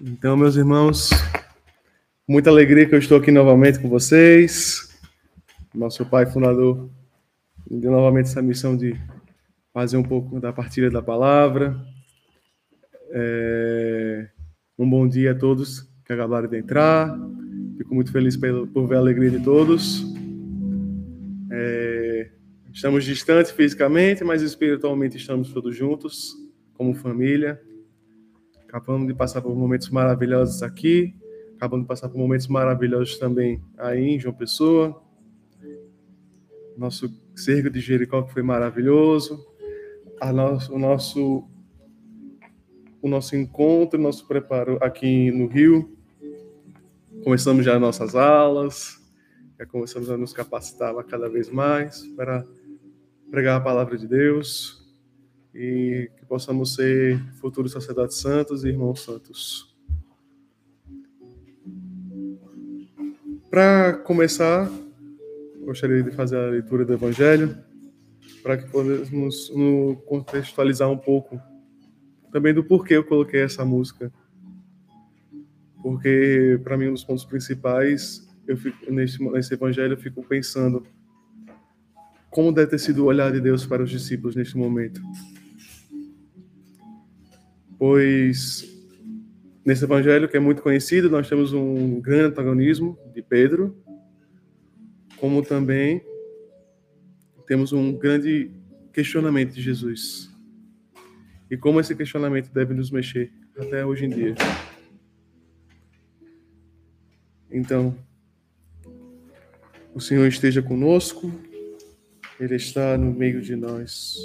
Então, meus irmãos, muita alegria que eu estou aqui novamente com vocês. Nosso pai fundador me deu novamente essa missão de fazer um pouco da partilha da palavra. É... Um bom dia a todos que acabaram de entrar. Fico muito feliz por ver a alegria de todos. É... Estamos distantes fisicamente, mas espiritualmente estamos todos juntos, como família. Acabamos de passar por momentos maravilhosos aqui, acabamos de passar por momentos maravilhosos também aí em João Pessoa. Nosso cerco de Jericó que foi maravilhoso. Nosso, o nosso o nosso encontro, nosso preparo aqui no Rio. Começamos já nossas aulas, já começamos a nos capacitar cada vez mais para pregar a palavra de Deus e que possamos ser futuros sacerdotes santos e irmãos santos. Para começar, gostaria de fazer a leitura do Evangelho, para que possamos contextualizar um pouco também do porquê eu coloquei essa música. Porque, para mim, um dos pontos principais, eu fico, nesse, nesse Evangelho, eu fico pensando como deve ter sido o olhar de Deus para os discípulos neste momento pois nesse evangelho que é muito conhecido, nós temos um grande antagonismo de Pedro, como também temos um grande questionamento de Jesus. E como esse questionamento deve nos mexer até hoje em dia. Então, o Senhor esteja conosco, Ele está no meio de nós.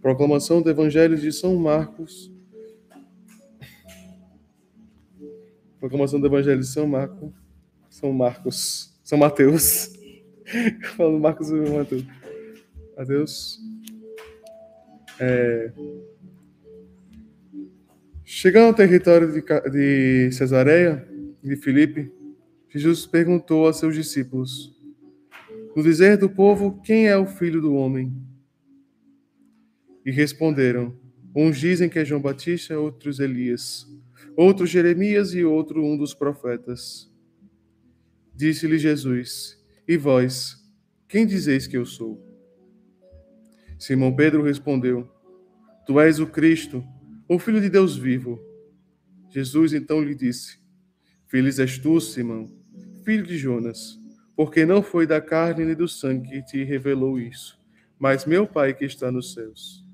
Proclamação do Evangelho de São Marcos, Proclamação do Evangelho de São Marcos. São Marcos. São Mateus. Falando Marcos e Mateus. Mateus. É... Chegando ao território de, de Cesareia, de Filipe, Jesus perguntou a seus discípulos: No dizer do povo, quem é o filho do homem? E responderam: Uns dizem que é João Batista, outros Elias outro Jeremias e outro um dos profetas. Disse-lhe Jesus: E vós, quem dizeis que eu sou? Simão Pedro respondeu: Tu és o Cristo, o Filho de Deus vivo. Jesus então lhe disse: Feliz és tu, Simão, filho de Jonas, porque não foi da carne nem do sangue que te revelou isso, mas meu Pai que está nos céus.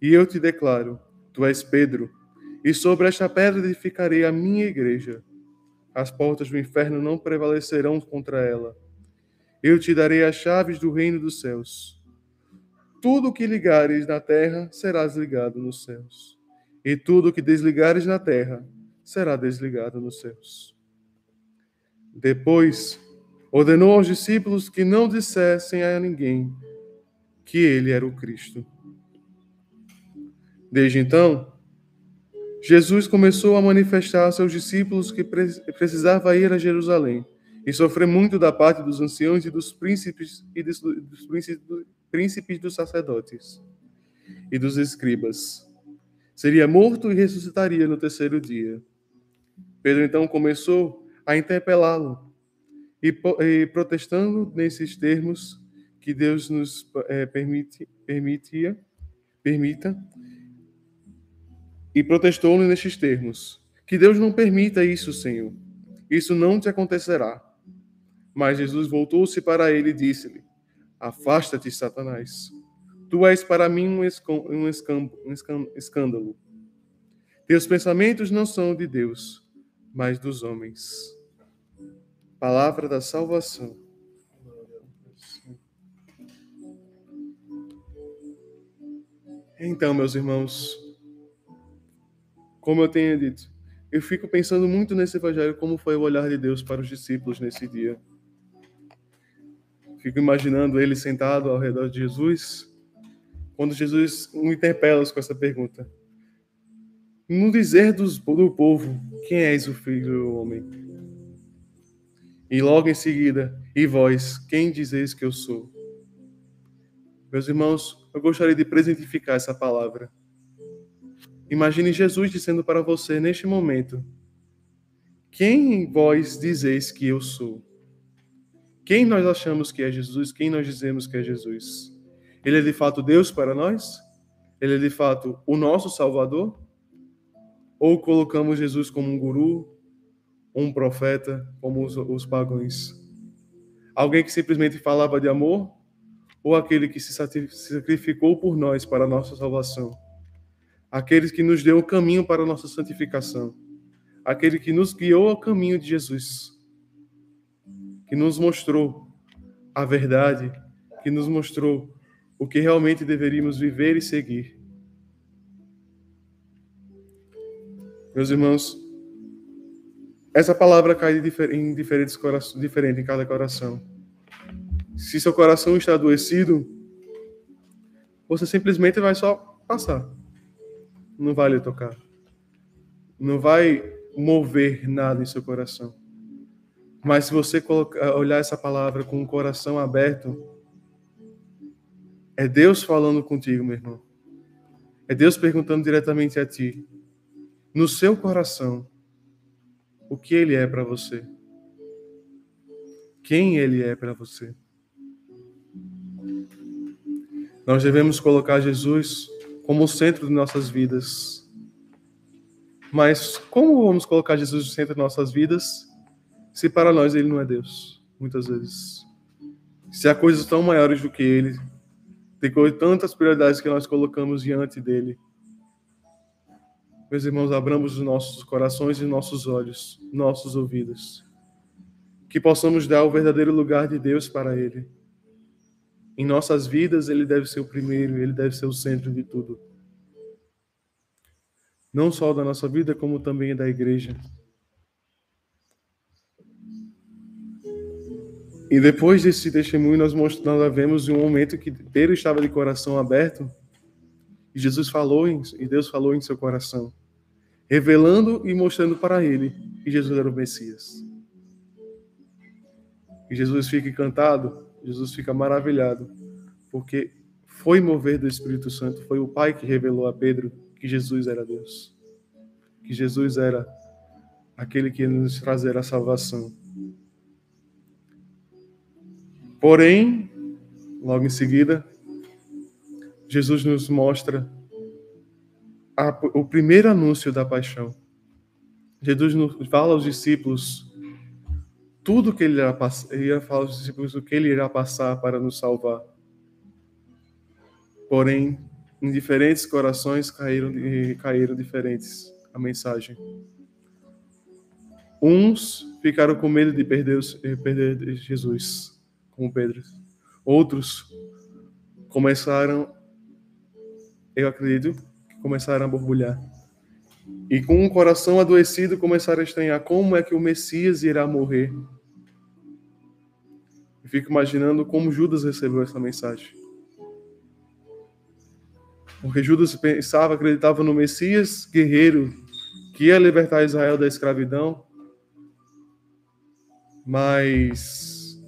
E eu te declaro: Tu és Pedro e sobre esta pedra edificarei a minha igreja. As portas do inferno não prevalecerão contra ela. Eu te darei as chaves do reino dos céus. Tudo o que ligares na terra será desligado nos céus, e tudo o que desligares na terra será desligado nos céus. Depois, ordenou aos discípulos que não dissessem a ninguém que ele era o Cristo. Desde então, Jesus começou a manifestar a seus discípulos que precisava ir a Jerusalém e sofrer muito da parte dos anciãos e dos príncipes e dos, dos príncipes, príncipes dos sacerdotes e dos escribas. Seria morto e ressuscitaria no terceiro dia. Pedro então começou a interpelá-lo e, e, protestando nesses termos que Deus nos é, permite, permitia, permita e protestou-lhe nestes termos: Que Deus não permita isso, Senhor. Isso não te acontecerá. Mas Jesus voltou-se para ele e disse-lhe: Afasta-te, Satanás. Tu és para mim um, um, um escândalo. Teus pensamentos não são de Deus, mas dos homens. Palavra da salvação. Então, meus irmãos, como eu tenho dito, eu fico pensando muito nesse evangelho, como foi o olhar de Deus para os discípulos nesse dia. Fico imaginando ele sentado ao redor de Jesus, quando Jesus o interpela com essa pergunta. No dizer dos, do povo, quem és o filho do homem? E logo em seguida, e vós, quem dizeis que eu sou? Meus irmãos, eu gostaria de presentificar essa palavra Imagine Jesus dizendo para você neste momento: Quem vós dizeis que eu sou? Quem nós achamos que é Jesus? Quem nós dizemos que é Jesus? Ele é de fato Deus para nós? Ele é de fato o nosso Salvador? Ou colocamos Jesus como um guru, um profeta, como os, os pagãos? Alguém que simplesmente falava de amor? Ou aquele que se sacrificou por nós para a nossa salvação? Aquele que nos deu o caminho para a nossa santificação? Aquele que nos guiou ao caminho de Jesus? Que nos mostrou a verdade, que nos mostrou o que realmente deveríamos viver e seguir. Meus irmãos, essa palavra cai em diferentes corações, diferente em cada coração. Se seu coração está adoecido, você simplesmente vai só passar. Não vai lhe tocar. Não vai mover nada em seu coração. Mas se você colocar, olhar essa palavra com o coração aberto, é Deus falando contigo, meu irmão. É Deus perguntando diretamente a ti, no seu coração, o que ele é para você. Quem ele é para você. Nós devemos colocar Jesus como o centro de nossas vidas. Mas como vamos colocar Jesus no centro de nossas vidas se para nós ele não é Deus? Muitas vezes. Se há coisas tão maiores do que ele, tem tantas prioridades que nós colocamos diante dele. Meus irmãos, abramos os nossos corações e nossos olhos, nossos ouvidos. Que possamos dar o verdadeiro lugar de Deus para Ele. Em nossas vidas, Ele deve ser o primeiro, Ele deve ser o centro de tudo. Não só da nossa vida, como também da igreja. E depois desse testemunho, nós, nós vemos um momento que Pedro estava de coração aberto e Jesus falou, e Deus falou em seu coração revelando e mostrando para ele que Jesus era o Messias. E Jesus fica encantado, Jesus fica maravilhado, porque foi mover do Espírito Santo, foi o Pai que revelou a Pedro que Jesus era Deus, que Jesus era aquele que nos trazer a salvação. Porém, logo em seguida, Jesus nos mostra a, o primeiro anúncio da paixão. Jesus fala aos discípulos tudo que ele irá, ia falar aos discípulos o que ele irá passar para nos salvar. Porém, em diferentes corações caíram, caíram diferentes a mensagem. Uns ficaram com medo de perder, perder Jesus, como Pedro. Outros começaram, eu acredito, começaram a borbulhar. E com um coração adoecido começaram a estranhar como é que o Messias irá morrer. E fico imaginando como Judas recebeu essa mensagem. Porque Judas pensava, acreditava no Messias guerreiro que ia libertar Israel da escravidão. Mas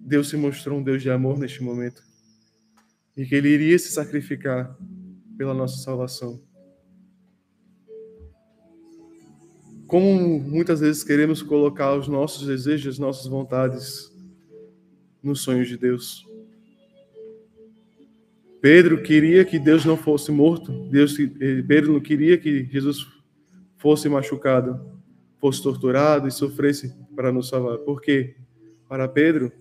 Deus se mostrou um Deus de amor neste momento. E que ele iria se sacrificar pela nossa salvação. Como muitas vezes queremos colocar os nossos desejos, as nossas vontades nos sonhos de Deus. Pedro queria que Deus não fosse morto. Deus, eh, Pedro não queria que Jesus fosse machucado, fosse torturado e sofresse para nos salvar. Por quê? Para Pedro,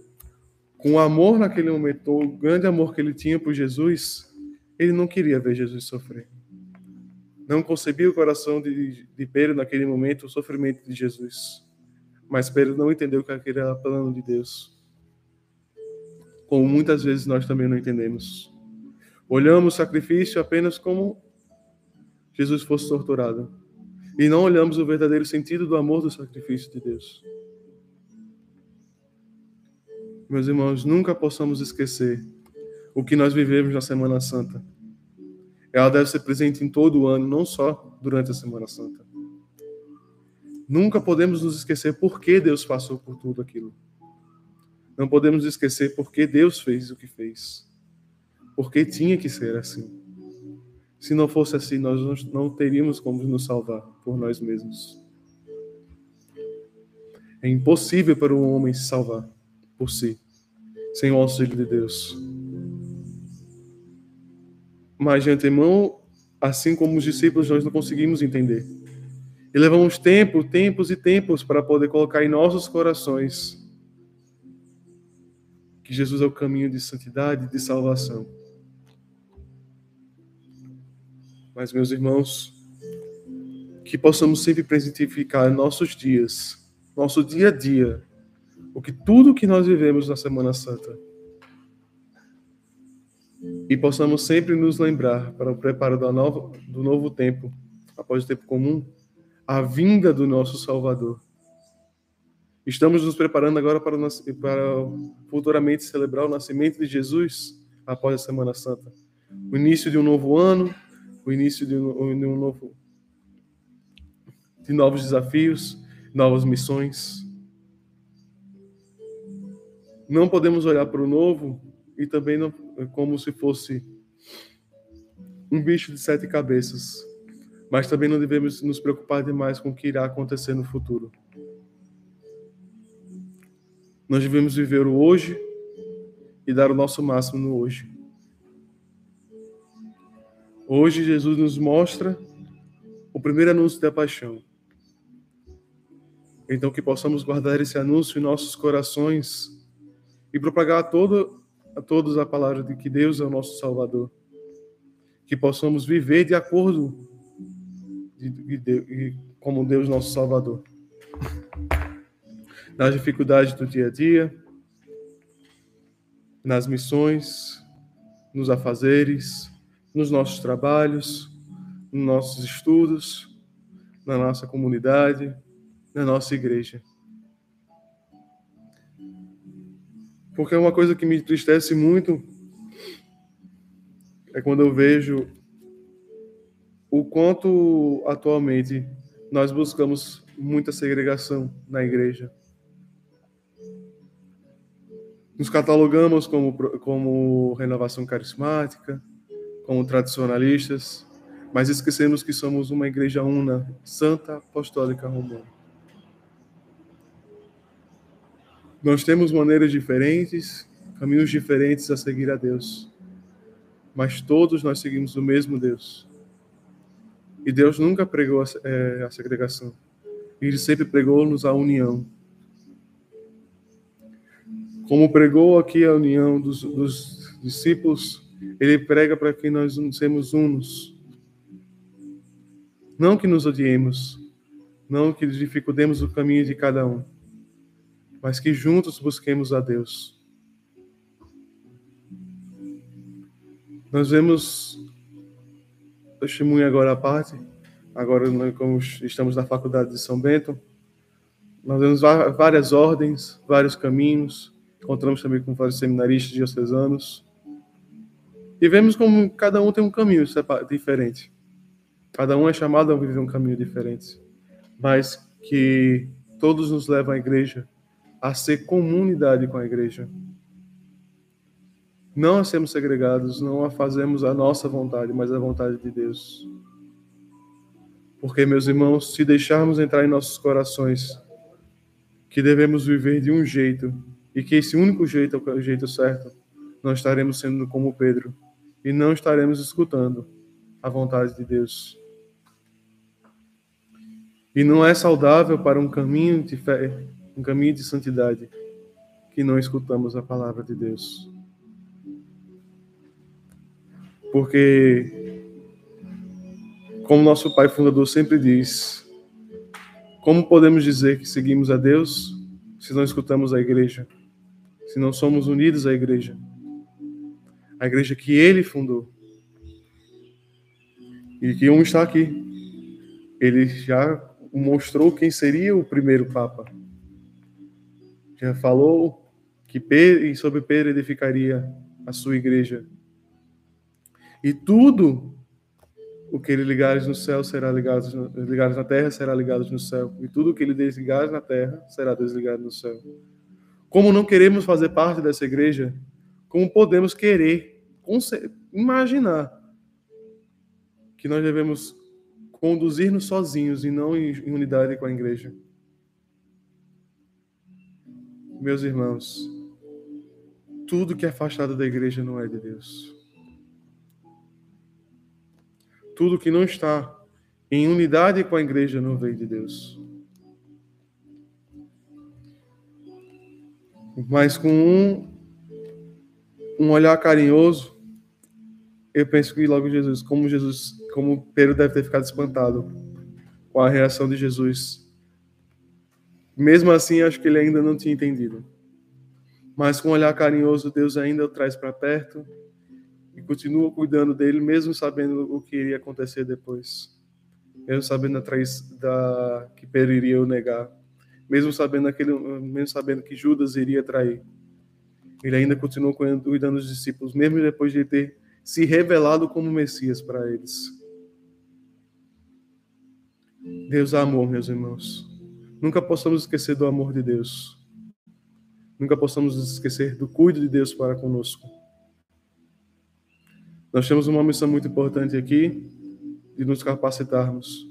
com o amor naquele momento, o grande amor que ele tinha por Jesus, ele não queria ver Jesus sofrer. Não concebia o coração de, de Pedro naquele momento o sofrimento de Jesus. Mas Pedro não entendeu que aquele era plano de Deus. Como muitas vezes nós também não entendemos. Olhamos o sacrifício apenas como Jesus fosse torturado. E não olhamos o verdadeiro sentido do amor do sacrifício de Deus. Meus irmãos, nunca possamos esquecer o que nós vivemos na Semana Santa. Ela deve ser presente em todo o ano, não só durante a Semana Santa. Nunca podemos nos esquecer por que Deus passou por tudo aquilo. Não podemos esquecer por que Deus fez o que fez. Porque tinha que ser assim. Se não fosse assim, nós não teríamos como nos salvar por nós mesmos. É impossível para um homem se salvar por si, sem o auxílio de Deus. Mas de antemão, assim como os discípulos, nós não conseguimos entender. E levamos tempo, tempos e tempos para poder colocar em nossos corações que Jesus é o caminho de santidade e de salvação. Mas, meus irmãos, que possamos sempre presentificar nossos dias, nosso dia a dia, o que tudo que nós vivemos na Semana Santa. E possamos sempre nos lembrar para o preparo do novo, do novo tempo, após o tempo comum, a vinda do nosso Salvador. Estamos nos preparando agora para, para futuramente celebrar o nascimento de Jesus após a Semana Santa. O início de um novo ano, o início de um, de um novo de novos desafios, novas missões. Não podemos olhar para o novo e também não, como se fosse um bicho de sete cabeças, mas também não devemos nos preocupar demais com o que irá acontecer no futuro. Nós devemos viver o hoje e dar o nosso máximo no hoje. Hoje Jesus nos mostra o primeiro anúncio da paixão. Então que possamos guardar esse anúncio em nossos corações e propagar a, todo, a todos a palavra de que Deus é o nosso Salvador. Que possamos viver de acordo de, de, de, como Deus nosso Salvador. Nas dificuldades do dia a dia, nas missões, nos afazeres, nos nossos trabalhos, nos nossos estudos, na nossa comunidade, na nossa igreja. Porque uma coisa que me entristece muito é quando eu vejo o quanto atualmente nós buscamos muita segregação na igreja. Nos catalogamos como, como renovação carismática, como tradicionalistas, mas esquecemos que somos uma igreja una, santa, apostólica romana. Nós temos maneiras diferentes, caminhos diferentes a seguir a Deus, mas todos nós seguimos o mesmo Deus. E Deus nunca pregou a, é, a segregação, Ele sempre pregou-nos a união. Como pregou aqui a união dos, dos discípulos ele prega para que nós sejamos unos. Não que nos odiemos, não que dificultemos o caminho de cada um, mas que juntos busquemos a Deus. Nós vemos testemunho agora à parte, agora como estamos na faculdade de São Bento, nós vemos várias ordens, vários caminhos, encontramos também com vários seminaristas diocesanos, e vemos como cada um tem um caminho diferente. Cada um é chamado a viver um caminho diferente. Mas que todos nos levam à igreja a ser comunidade com a igreja. Não a sermos segregados, não a fazemos a nossa vontade, mas a vontade de Deus. Porque, meus irmãos, se deixarmos entrar em nossos corações que devemos viver de um jeito e que esse único jeito é o jeito certo, nós estaremos sendo como Pedro, e não estaremos escutando a vontade de Deus. E não é saudável para um caminho de fé, um caminho de santidade, que não escutamos a palavra de Deus. Porque, como nosso Pai Fundador sempre diz, como podemos dizer que seguimos a Deus se não escutamos a igreja? Se não somos unidos à igreja? a igreja que ele fundou. E que um está aqui. Ele já mostrou quem seria o primeiro Papa. Já falou que sobre Pedro edificaria a sua igreja. E tudo o que ele ligares no céu será ligado, ligares na terra será ligado no céu. E tudo o que ele desligares na terra será desligado no céu. Como não queremos fazer parte dessa igreja, como podemos querer imaginar que nós devemos conduzir-nos sozinhos e não em unidade com a igreja. Meus irmãos, tudo que é afastado da igreja não é de Deus. Tudo que não está em unidade com a igreja não veio de Deus. Mas com um, um olhar carinhoso, eu penso que logo Jesus, como Jesus, como Pedro deve ter ficado espantado com a reação de Jesus. Mesmo assim, acho que ele ainda não tinha entendido. Mas com um olhar carinhoso, Deus ainda o traz para perto e continua cuidando dele, mesmo sabendo o que iria acontecer depois. Mesmo sabendo a traiz da que Pedro iria o negar, mesmo sabendo aquele, mesmo sabendo que Judas iria trair. Ele ainda continua cuidando dos discípulos, mesmo depois de ter se revelado como Messias para eles. Deus amor, meus irmãos. Nunca possamos esquecer do amor de Deus. Nunca possamos esquecer do cuido de Deus para conosco. Nós temos uma missão muito importante aqui de nos capacitarmos.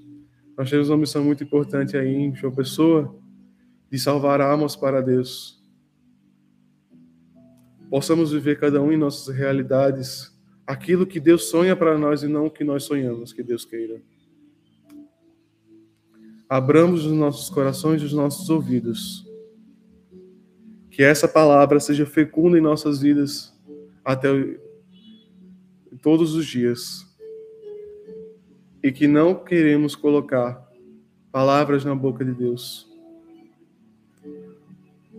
Nós temos uma missão muito importante aí em João Pessoa de salvar almas para Deus. Possamos viver cada um em nossas realidades aquilo que Deus sonha para nós e não o que nós sonhamos que Deus queira. Abramos os nossos corações e os nossos ouvidos. Que essa palavra seja fecunda em nossas vidas até todos os dias. E que não queremos colocar palavras na boca de Deus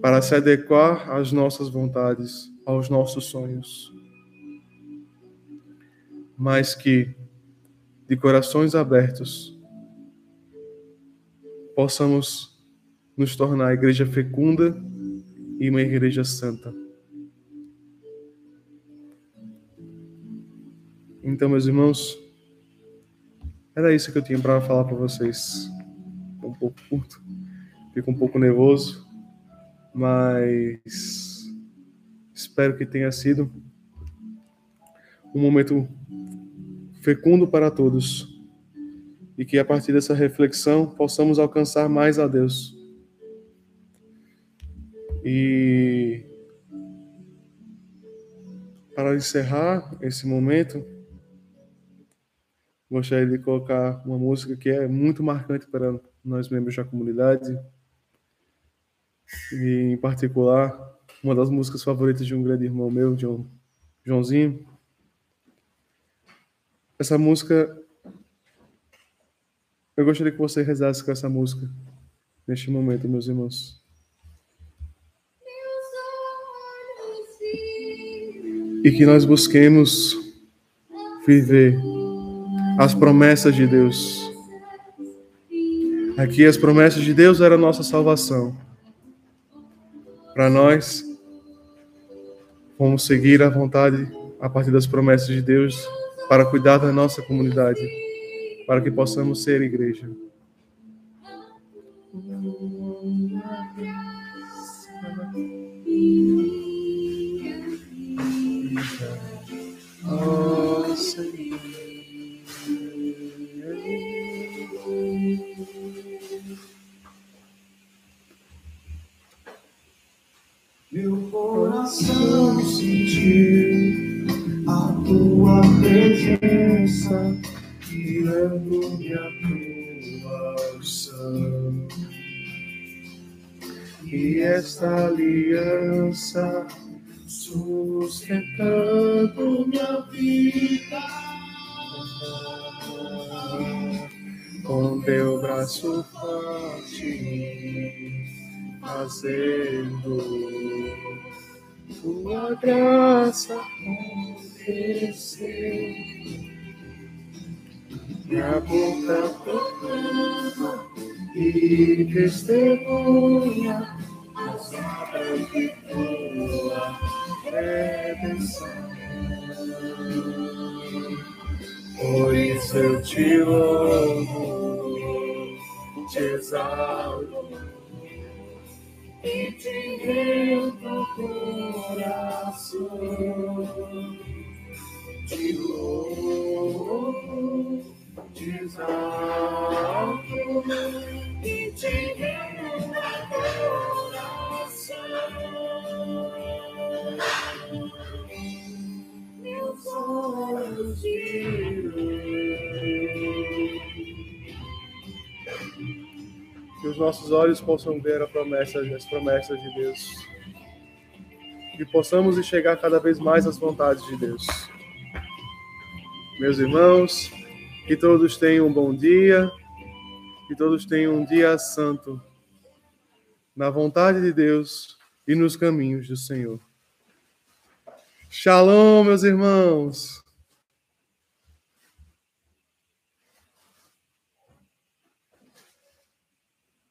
para se adequar às nossas vontades, aos nossos sonhos. Mas que, de corações abertos, possamos nos tornar a igreja fecunda e uma igreja santa. Então, meus irmãos, era isso que eu tinha para falar para vocês. Um pouco curto, fico um pouco nervoso, mas espero que tenha sido um momento fecundo para todos e que a partir dessa reflexão possamos alcançar mais a Deus. E para encerrar esse momento, gostaria de colocar uma música que é muito marcante para nós membros da comunidade, e em particular, uma das músicas favoritas de um grande irmão meu, João, Joãozinho. Essa música eu gostaria que você rezasse com essa música neste momento, meus irmãos. E que nós busquemos viver as promessas de Deus. Aqui as promessas de Deus eram a nossa salvação. Para nós, vamos seguir a vontade a partir das promessas de Deus para cuidar da nossa comunidade para que possamos ser igreja. Meu coração sentiu a tua presença guiando-me a tua unção. E esta aliança sustentando minha vida. Com teu braço forte, fazendo tua graça acontecer minha boca proclama e testemunha as obras de tua redenção. Pois eu te louvo, te exalto e te rendo coração. Te louvo exalto e te rendo adoração. Meus olhos te Que os nossos olhos possam ver a promessa, as promessas de Deus. Que possamos enxergar cada vez mais as vontades de Deus. Meus irmãos, que todos tenham um bom dia, que todos tenham um dia santo, na vontade de Deus e nos caminhos do Senhor. Shalom, meus irmãos.